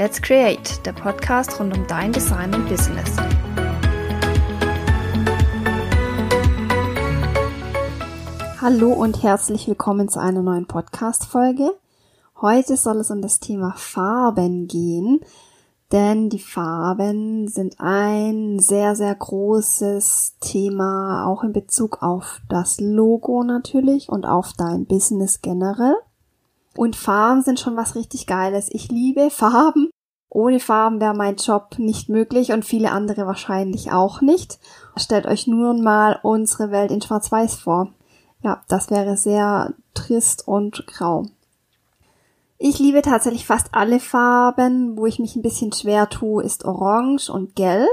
Let's Create, der Podcast rund um dein Design und Business. Hallo und herzlich willkommen zu einer neuen Podcast-Folge. Heute soll es um das Thema Farben gehen, denn die Farben sind ein sehr, sehr großes Thema, auch in Bezug auf das Logo natürlich und auf dein Business generell. Und Farben sind schon was richtig Geiles. Ich liebe Farben. Ohne Farben wäre mein Job nicht möglich und viele andere wahrscheinlich auch nicht. Stellt euch nur mal unsere Welt in Schwarz-Weiß vor. Ja, das wäre sehr trist und grau. Ich liebe tatsächlich fast alle Farben. Wo ich mich ein bisschen schwer tue, ist Orange und Gelb.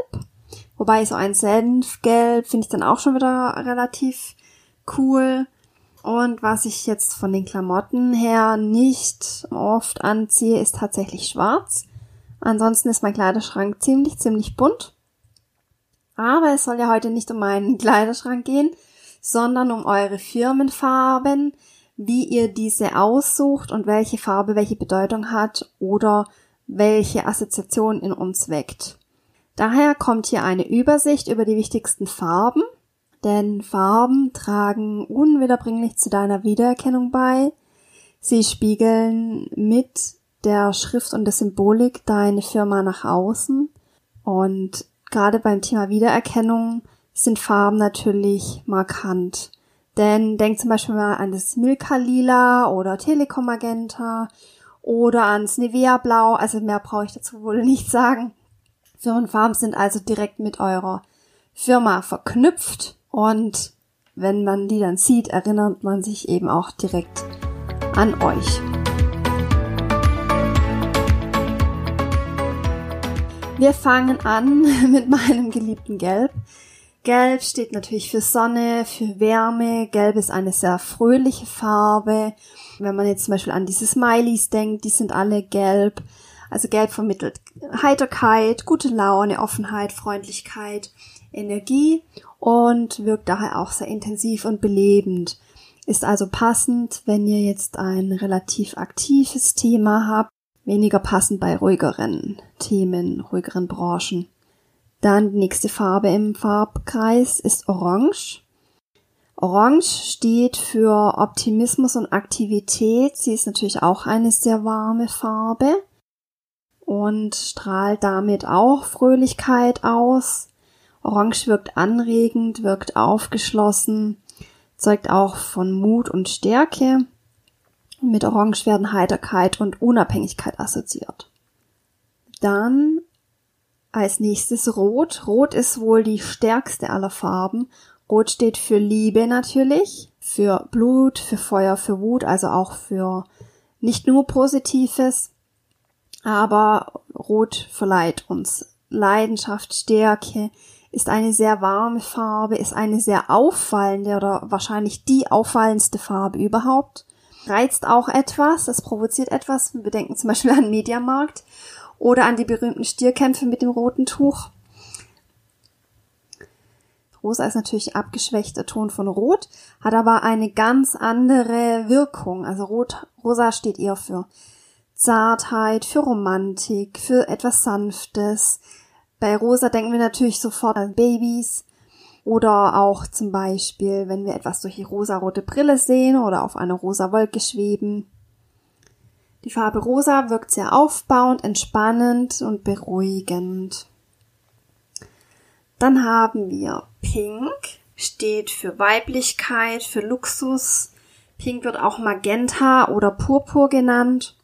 Wobei so ein Senfgelb finde ich dann auch schon wieder relativ cool. Und was ich jetzt von den Klamotten her nicht oft anziehe, ist tatsächlich schwarz. Ansonsten ist mein Kleiderschrank ziemlich, ziemlich bunt. Aber es soll ja heute nicht um meinen Kleiderschrank gehen, sondern um eure Firmenfarben, wie ihr diese aussucht und welche Farbe welche Bedeutung hat oder welche Assoziation in uns weckt. Daher kommt hier eine Übersicht über die wichtigsten Farben denn Farben tragen unwiederbringlich zu deiner Wiedererkennung bei. Sie spiegeln mit der Schrift und der Symbolik deine Firma nach außen. Und gerade beim Thema Wiedererkennung sind Farben natürlich markant. Denn denk zum Beispiel mal an das Milka Lila oder Telekom Magenta oder ans Nivea Blau. Also mehr brauche ich dazu wohl nicht sagen. Firmenfarben sind also direkt mit eurer Firma verknüpft und wenn man die dann sieht, erinnert man sich eben auch direkt an euch. Wir fangen an mit meinem geliebten Gelb. Gelb steht natürlich für Sonne, für Wärme. Gelb ist eine sehr fröhliche Farbe. Wenn man jetzt zum Beispiel an diese Smileys denkt, die sind alle gelb. Also gelb vermittelt Heiterkeit, gute Laune, Offenheit, Freundlichkeit, Energie und wirkt daher auch sehr intensiv und belebend. Ist also passend, wenn ihr jetzt ein relativ aktives Thema habt, weniger passend bei ruhigeren Themen, ruhigeren Branchen. Dann die nächste Farbe im Farbkreis ist Orange. Orange steht für Optimismus und Aktivität. Sie ist natürlich auch eine sehr warme Farbe und strahlt damit auch Fröhlichkeit aus. Orange wirkt anregend, wirkt aufgeschlossen, zeugt auch von Mut und Stärke. Mit Orange werden Heiterkeit und Unabhängigkeit assoziiert. Dann als nächstes Rot. Rot ist wohl die stärkste aller Farben. Rot steht für Liebe natürlich, für Blut, für Feuer, für Wut, also auch für nicht nur Positives, aber Rot verleiht uns Leidenschaft, Stärke, ist eine sehr warme Farbe, ist eine sehr auffallende oder wahrscheinlich die auffallendste Farbe überhaupt. Reizt auch etwas, es provoziert etwas. Wir denken zum Beispiel an Mediamarkt oder an die berühmten Stierkämpfe mit dem roten Tuch. Rosa ist natürlich abgeschwächter Ton von Rot, hat aber eine ganz andere Wirkung. Also Rot, Rosa steht eher für Zartheit, für Romantik, für etwas Sanftes, bei Rosa denken wir natürlich sofort an Babys oder auch zum Beispiel, wenn wir etwas durch die rosarote Brille sehen oder auf eine rosa Wolke schweben. Die Farbe Rosa wirkt sehr aufbauend, entspannend und beruhigend. Dann haben wir Pink, steht für Weiblichkeit, für Luxus. Pink wird auch Magenta oder Purpur genannt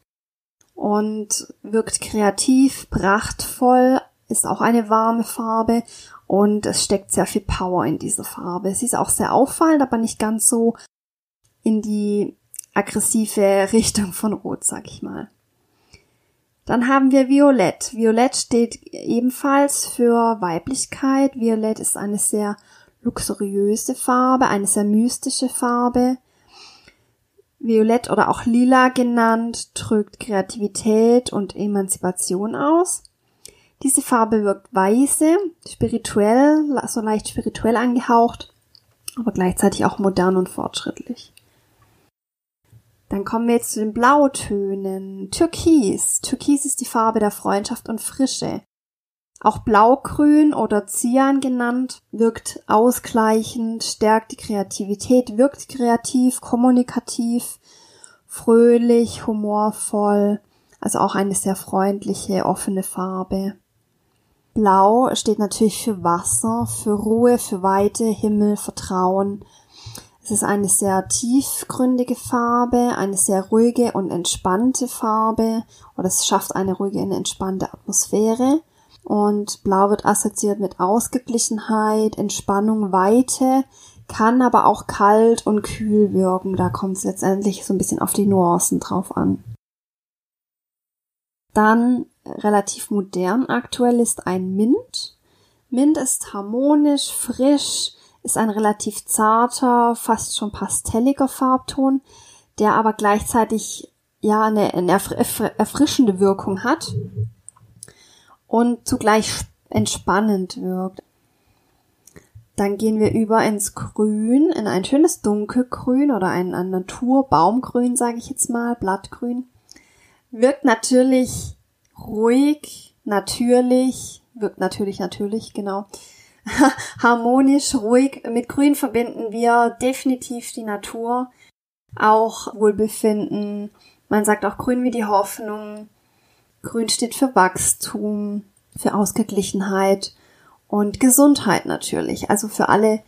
und wirkt kreativ, prachtvoll, ist auch eine warme Farbe und es steckt sehr viel Power in dieser Farbe. Sie ist auch sehr auffallend, aber nicht ganz so in die aggressive Richtung von Rot, sag ich mal. Dann haben wir Violett. Violett steht ebenfalls für Weiblichkeit. Violett ist eine sehr luxuriöse Farbe, eine sehr mystische Farbe. Violett oder auch lila genannt drückt Kreativität und Emanzipation aus. Diese Farbe wirkt weise, spirituell, so leicht spirituell angehaucht, aber gleichzeitig auch modern und fortschrittlich. Dann kommen wir jetzt zu den Blautönen. Türkis. Türkis ist die Farbe der Freundschaft und Frische. Auch Blaugrün oder Cyan genannt, wirkt ausgleichend, stärkt die Kreativität, wirkt kreativ, kommunikativ, fröhlich, humorvoll, also auch eine sehr freundliche, offene Farbe. Blau steht natürlich für Wasser, für Ruhe, für Weite, Himmel, Vertrauen, es ist eine sehr tiefgründige Farbe, eine sehr ruhige und entspannte Farbe oder es schafft eine ruhige und entspannte Atmosphäre. Und Blau wird assoziiert mit Ausgeglichenheit, Entspannung, Weite, kann aber auch kalt und kühl wirken. Da kommt es letztendlich so ein bisschen auf die Nuancen drauf an. Dann relativ modern aktuell ist ein Mint. Mint ist harmonisch, frisch, ist ein relativ zarter, fast schon pastelliger Farbton, der aber gleichzeitig ja eine, eine erfrischende Wirkung hat und zugleich entspannend wirkt. Dann gehen wir über ins Grün, in ein schönes Dunkelgrün oder ein, ein Naturbaumgrün, sage ich jetzt mal, Blattgrün. Wirkt natürlich ruhig, natürlich, wirkt natürlich, natürlich, genau. harmonisch, ruhig. Mit Grün verbinden wir definitiv die Natur, auch Wohlbefinden. Man sagt auch Grün wie die Hoffnung. Grün steht für Wachstum, für Ausgeglichenheit und Gesundheit natürlich. Also für alle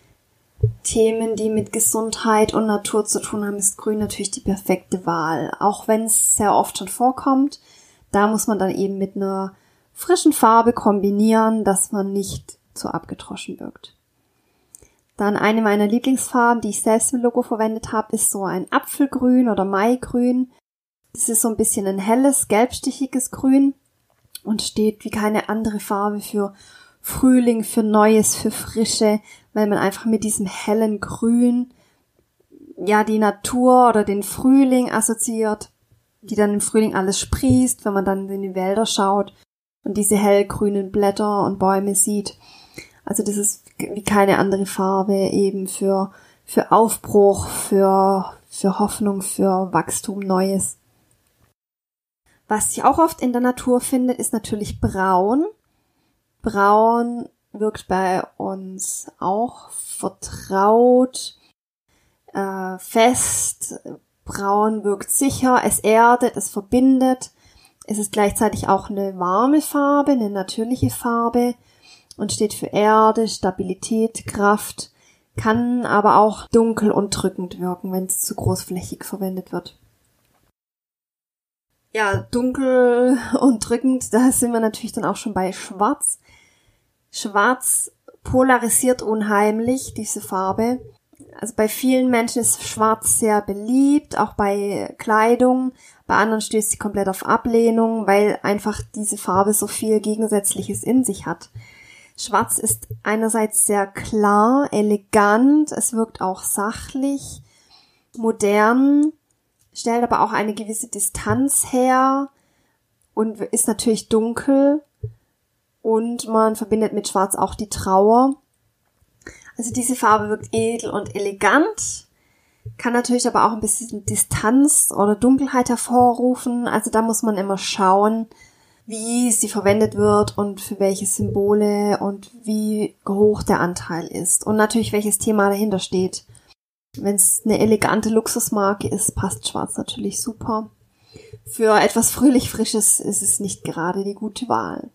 Themen, die mit Gesundheit und Natur zu tun haben, ist Grün natürlich die perfekte Wahl. Auch wenn es sehr oft schon vorkommt, da muss man dann eben mit einer frischen Farbe kombinieren, dass man nicht zu abgetroschen wirkt. Dann eine meiner Lieblingsfarben, die ich selbst im Logo verwendet habe, ist so ein Apfelgrün oder Maigrün. Das ist so ein bisschen ein helles, gelbstichiges Grün und steht wie keine andere Farbe für Frühling, für Neues, für Frische, weil man einfach mit diesem hellen Grün ja die Natur oder den Frühling assoziiert, die dann im Frühling alles sprießt, wenn man dann in die Wälder schaut und diese hellgrünen Blätter und Bäume sieht. Also das ist wie keine andere Farbe eben für, für Aufbruch, für, für Hoffnung, für Wachstum, Neues. Was sich auch oft in der Natur findet, ist natürlich Braun. Braun wirkt bei uns auch vertraut, äh, fest. Braun wirkt sicher, es erdet, es verbindet. Es ist gleichzeitig auch eine warme Farbe, eine natürliche Farbe und steht für Erde, Stabilität, Kraft, kann aber auch dunkel und drückend wirken, wenn es zu großflächig verwendet wird. Ja, dunkel und drückend, da sind wir natürlich dann auch schon bei Schwarz. Schwarz polarisiert unheimlich, diese Farbe. Also bei vielen Menschen ist Schwarz sehr beliebt, auch bei Kleidung. Bei anderen stößt sie komplett auf Ablehnung, weil einfach diese Farbe so viel Gegensätzliches in sich hat. Schwarz ist einerseits sehr klar, elegant, es wirkt auch sachlich, modern, stellt aber auch eine gewisse Distanz her und ist natürlich dunkel und man verbindet mit Schwarz auch die Trauer. Also diese Farbe wirkt edel und elegant, kann natürlich aber auch ein bisschen Distanz oder Dunkelheit hervorrufen. Also da muss man immer schauen, wie sie verwendet wird und für welche Symbole und wie hoch der Anteil ist und natürlich welches Thema dahinter steht. Wenn es eine elegante Luxusmarke ist, passt Schwarz natürlich super. Für etwas fröhlich Frisches ist es nicht gerade die gute Wahl.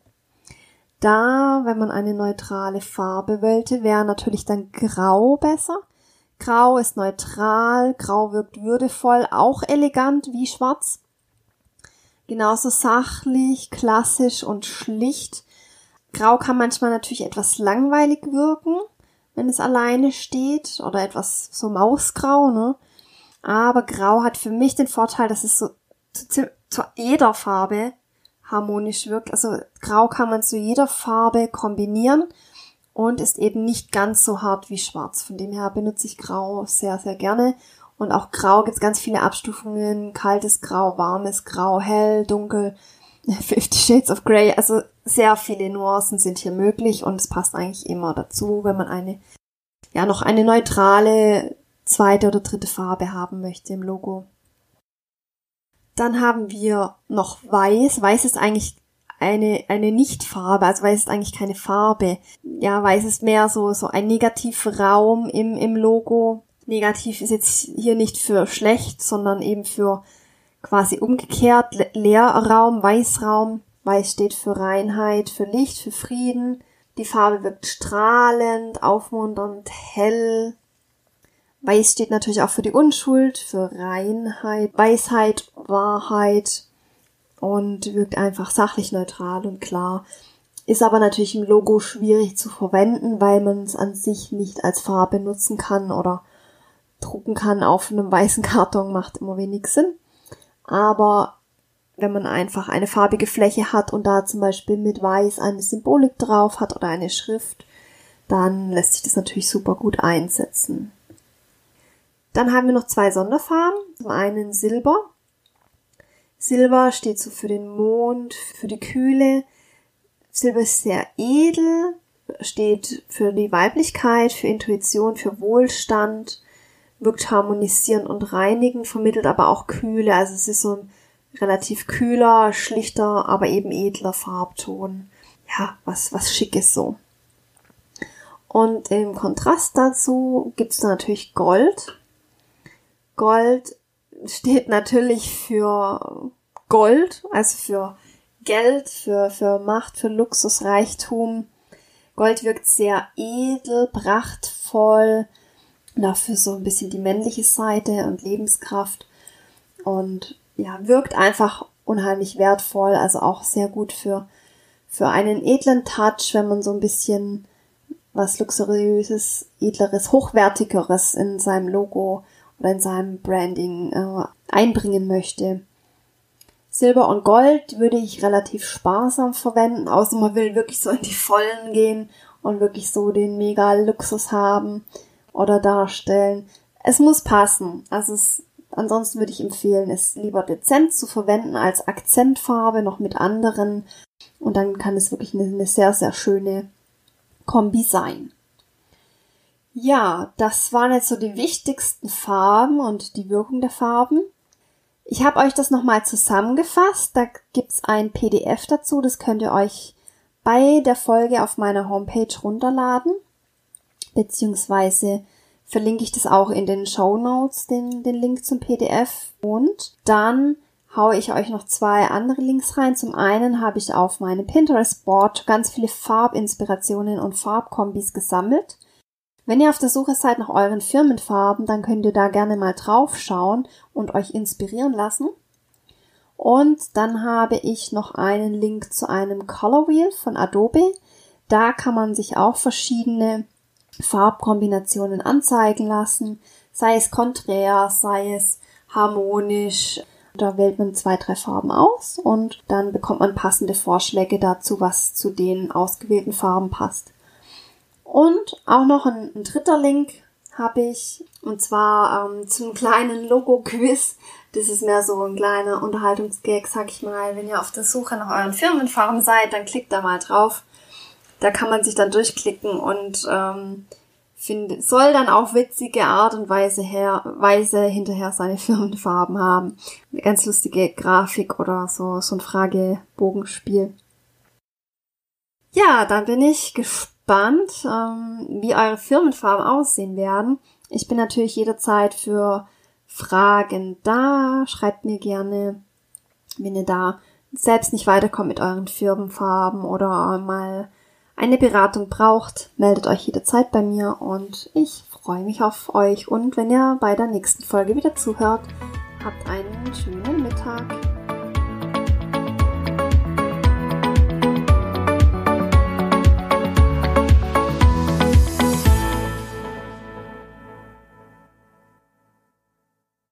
Da, wenn man eine neutrale Farbe wollte, wäre natürlich dann Grau besser. Grau ist neutral, Grau wirkt würdevoll, auch elegant wie Schwarz genauso sachlich, klassisch und schlicht. Grau kann manchmal natürlich etwas langweilig wirken, wenn es alleine steht oder etwas so mausgrau, ne? Aber Grau hat für mich den Vorteil, dass es so zu, zu jeder Farbe harmonisch wirkt. Also Grau kann man zu jeder Farbe kombinieren und ist eben nicht ganz so hart wie Schwarz. Von dem her benutze ich Grau sehr, sehr gerne und auch Grau gibt es ganz viele Abstufungen. Kaltes Grau, warmes Grau, hell, dunkel. Fifty Shades of Grey. Also sehr viele Nuancen sind hier möglich und es passt eigentlich immer dazu, wenn man eine, ja, noch eine neutrale zweite oder dritte Farbe haben möchte im Logo. Dann haben wir noch Weiß. Weiß ist eigentlich eine, eine Nichtfarbe, also weiß ist eigentlich keine Farbe. Ja, weiß ist mehr so, so ein Negativraum im, im Logo. Negativ ist jetzt hier nicht für schlecht, sondern eben für quasi umgekehrt Leerraum, Weißraum. Weiß steht für Reinheit, für Licht, für Frieden. Die Farbe wirkt strahlend, aufmunternd, hell. Weiß steht natürlich auch für die Unschuld, für Reinheit, Weisheit, Wahrheit und wirkt einfach sachlich neutral und klar. Ist aber natürlich im Logo schwierig zu verwenden, weil man es an sich nicht als Farbe nutzen kann oder drucken kann auf einem weißen Karton, macht immer wenig Sinn. Aber wenn man einfach eine farbige Fläche hat und da zum Beispiel mit Weiß eine Symbolik drauf hat oder eine Schrift, dann lässt sich das natürlich super gut einsetzen. Dann haben wir noch zwei Sonderfarben. Zum einen Silber. Silber steht so für den Mond, für die Kühle. Silber ist sehr edel, steht für die Weiblichkeit, für Intuition, für Wohlstand, wirkt harmonisierend und reinigend, vermittelt aber auch Kühle. Also es ist so ein relativ kühler, schlichter, aber eben edler Farbton. Ja, was, was schick ist so. Und im Kontrast dazu gibt's da natürlich Gold. Gold steht natürlich für Gold, also für Geld, für, für Macht, für Luxus, Reichtum. Gold wirkt sehr edel, prachtvoll, dafür so ein bisschen die männliche Seite und Lebenskraft und ja, wirkt einfach unheimlich wertvoll, also auch sehr gut für, für einen edlen Touch, wenn man so ein bisschen was luxuriöses, edleres, hochwertigeres in seinem Logo oder in seinem Branding äh, einbringen möchte. Silber und Gold würde ich relativ sparsam verwenden, außer man will wirklich so in die Vollen gehen und wirklich so den mega Luxus haben oder darstellen. Es muss passen. Also es, ansonsten würde ich empfehlen, es lieber dezent zu verwenden als Akzentfarbe noch mit anderen und dann kann es wirklich eine, eine sehr, sehr schöne Kombi sein. Ja, das waren jetzt so die wichtigsten Farben und die Wirkung der Farben. Ich habe euch das nochmal zusammengefasst. Da gibt's ein PDF dazu. Das könnt ihr euch bei der Folge auf meiner Homepage runterladen. Beziehungsweise verlinke ich das auch in den Show Notes, den, den Link zum PDF. Und dann haue ich euch noch zwei andere Links rein. Zum einen habe ich auf meinem Pinterest-Board ganz viele Farbinspirationen und Farbkombis gesammelt. Wenn ihr auf der Suche seid nach euren Firmenfarben, dann könnt ihr da gerne mal drauf schauen und euch inspirieren lassen. Und dann habe ich noch einen Link zu einem Color Wheel von Adobe. Da kann man sich auch verschiedene Farbkombinationen anzeigen lassen, sei es konträr, sei es harmonisch. Da wählt man zwei, drei Farben aus und dann bekommt man passende Vorschläge dazu, was zu den ausgewählten Farben passt. Und auch noch ein, ein dritter Link habe ich, und zwar ähm, zum kleinen Logo-Quiz. Das ist mehr so ein kleiner Unterhaltungsgag, sag ich mal. Wenn ihr auf der Suche nach euren Firmenfarben seid, dann klickt da mal drauf. Da kann man sich dann durchklicken und ähm, find, soll dann auf witzige Art und Weise, her, Weise hinterher seine Firmenfarben haben. Eine ganz lustige Grafik oder so, so ein Fragebogenspiel. Ja, dann bin ich gespannt gespannt, ähm, wie eure Firmenfarben aussehen werden. Ich bin natürlich jederzeit für Fragen da. Schreibt mir gerne, wenn ihr da selbst nicht weiterkommt mit euren Firmenfarben oder mal eine Beratung braucht, meldet euch jederzeit bei mir und ich freue mich auf euch und wenn ihr bei der nächsten Folge wieder zuhört, habt einen schönen Mittag.